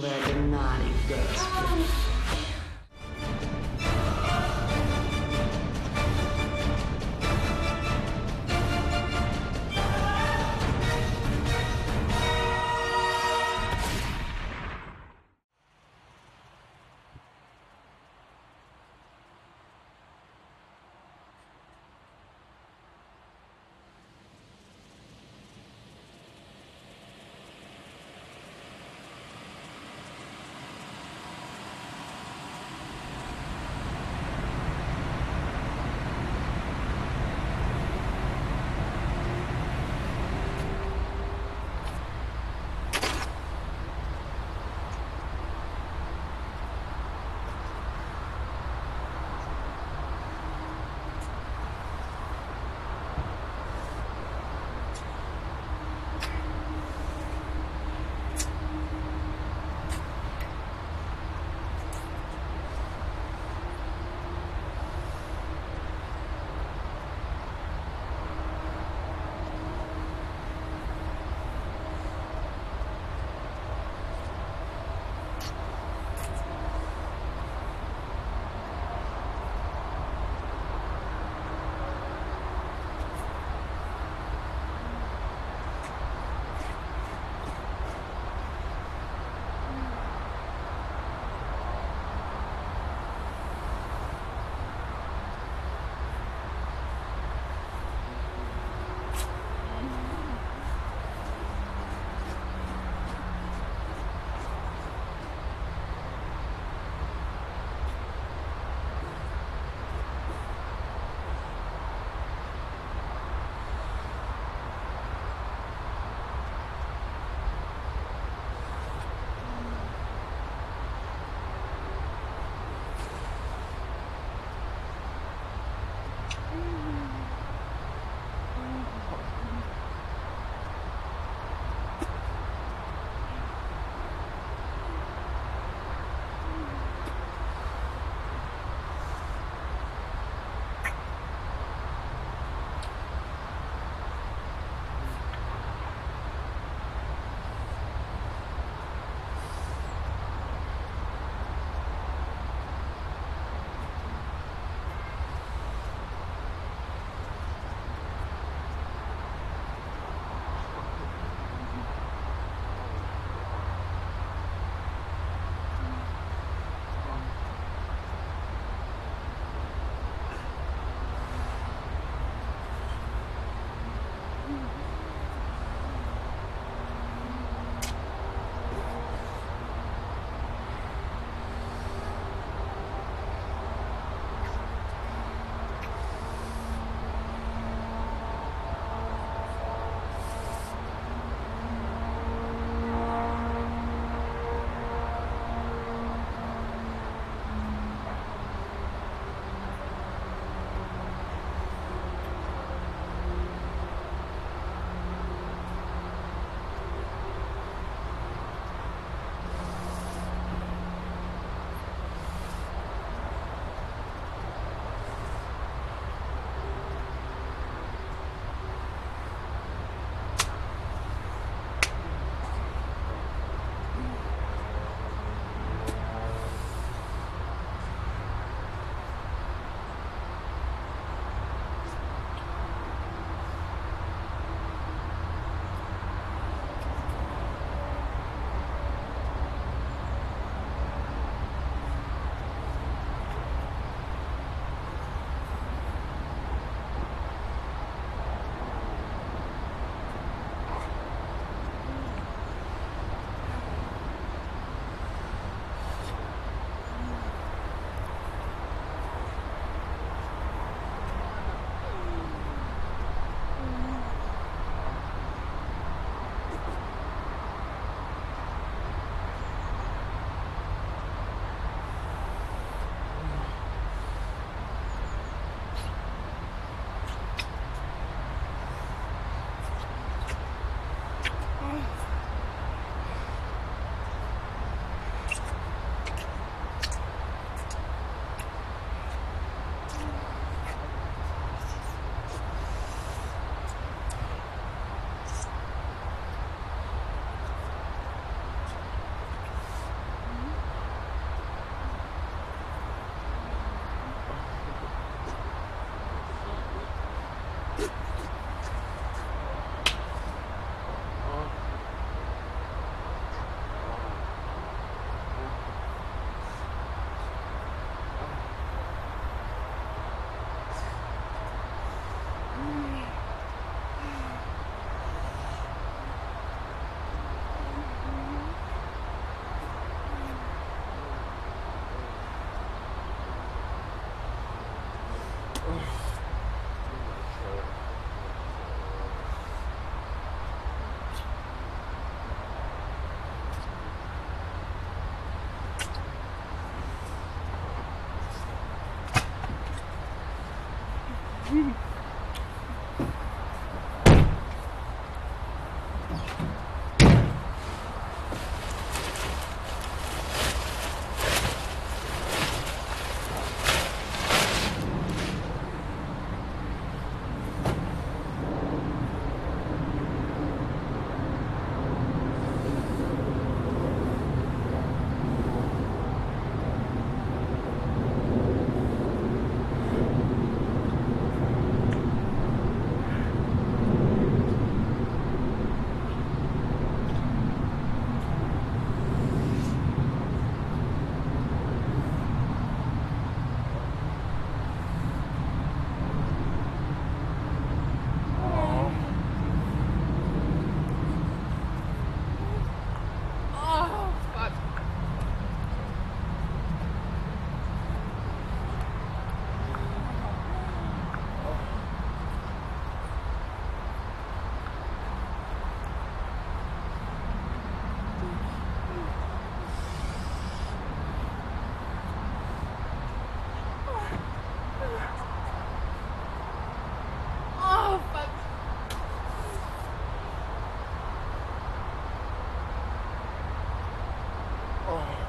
Where the naughty girls.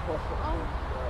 Oh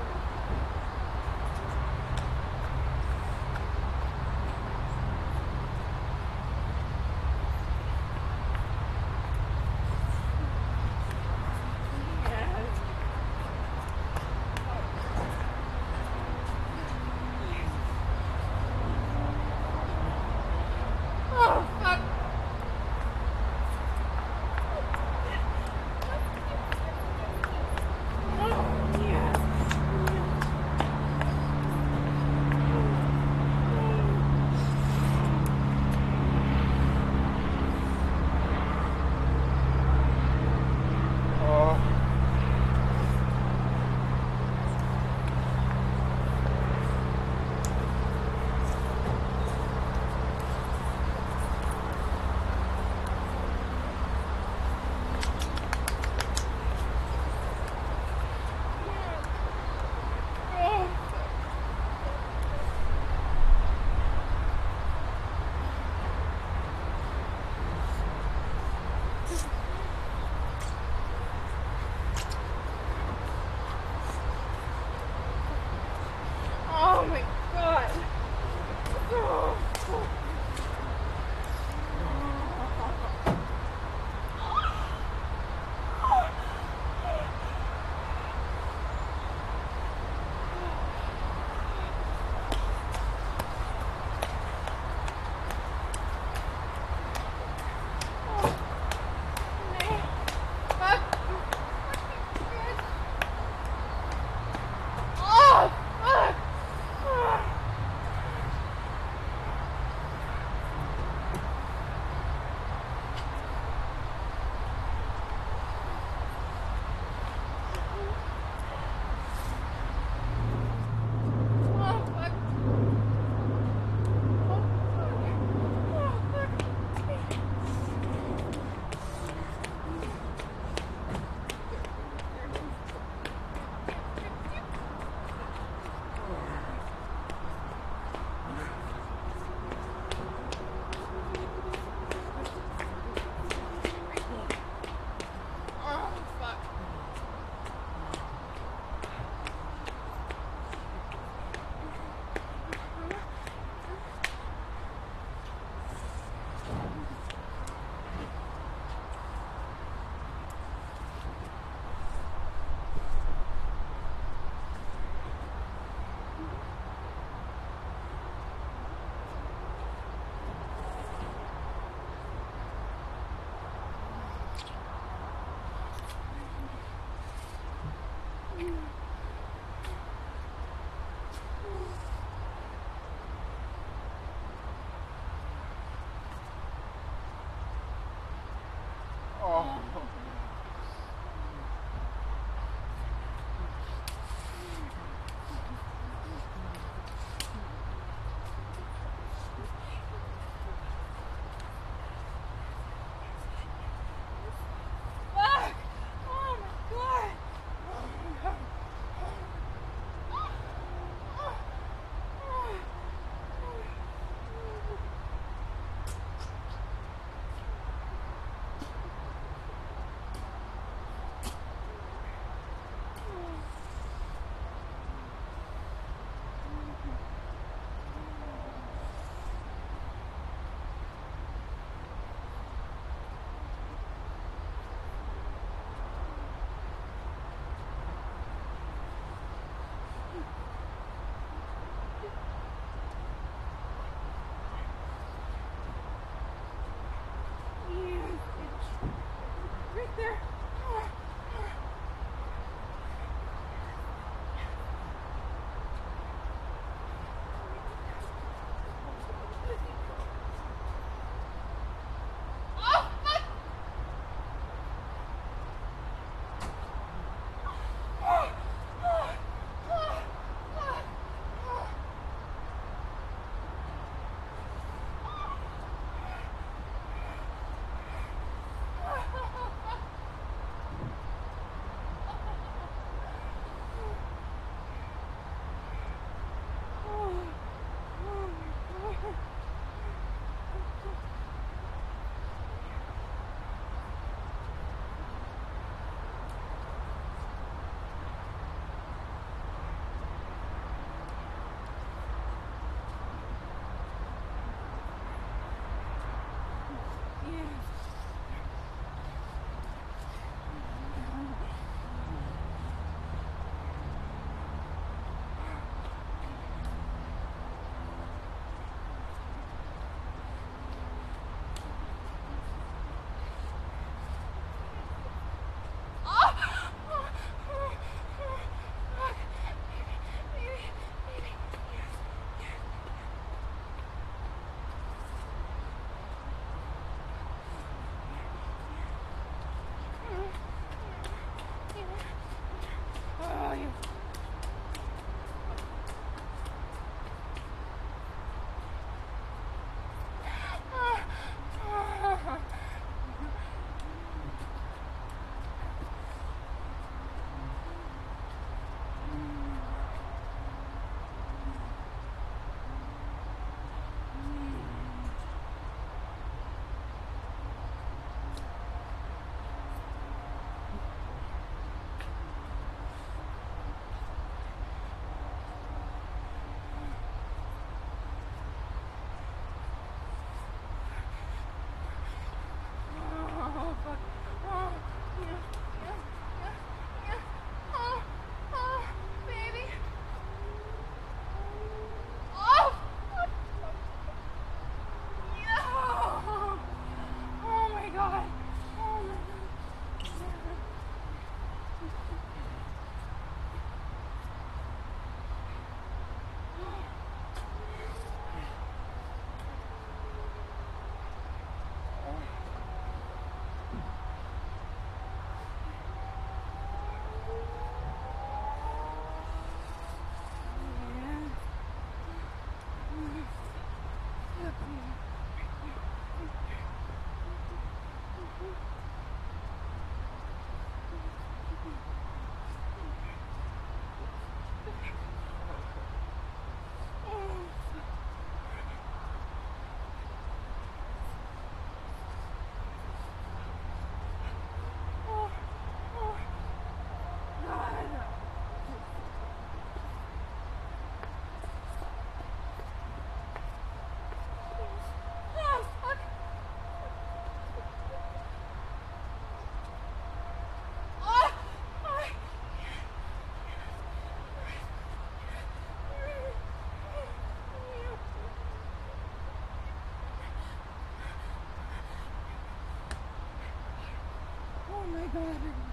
my god.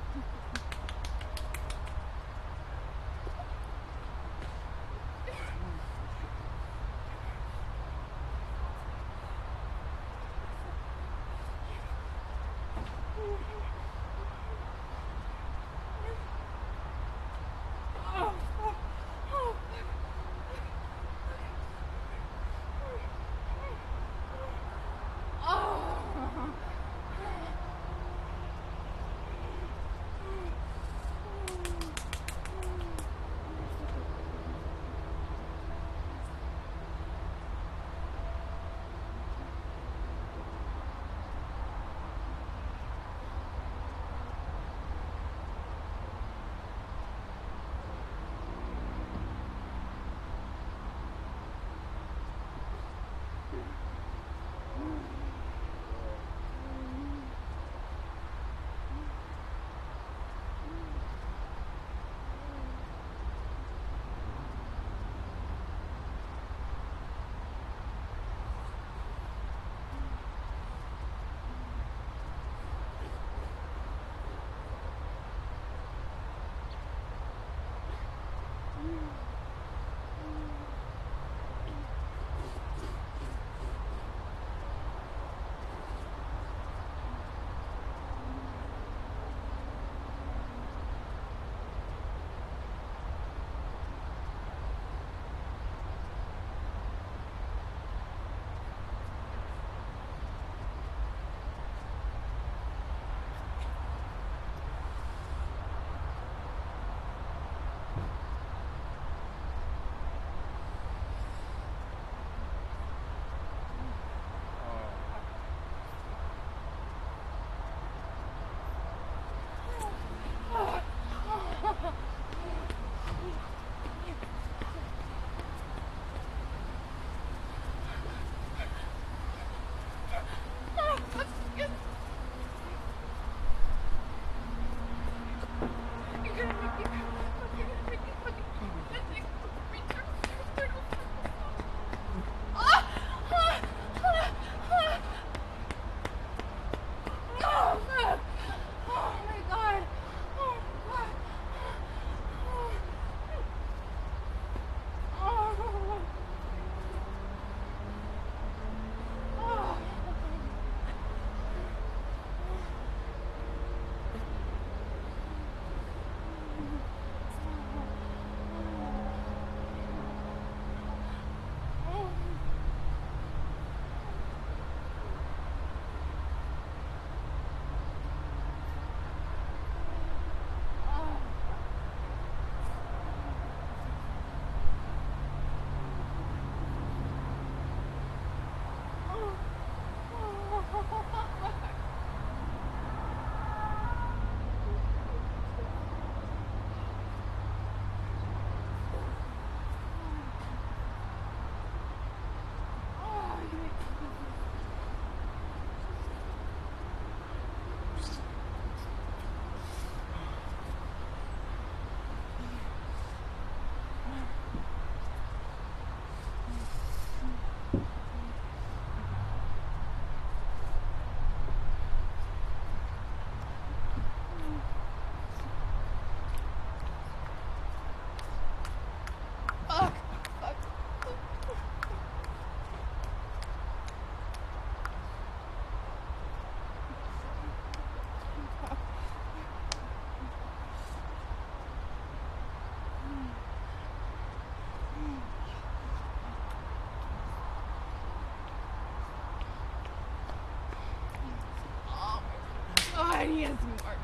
God, he has more.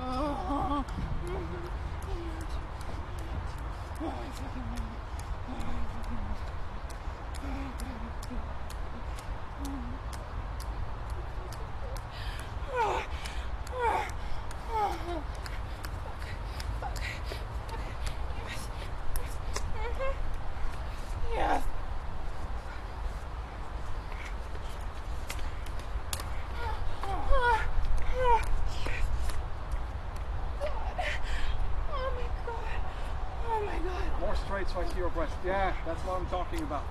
Oh. oh. Oh, I fucking it. Oh, I fucking love it. Oh, oh, oh, oh. Fuck, fuck, fuck. Yes, yes. Mhm. Yes. Oh, oh, yes. God. Oh my god. Oh my god. More straight so Your breast. Yeah, that's what I'm talking about.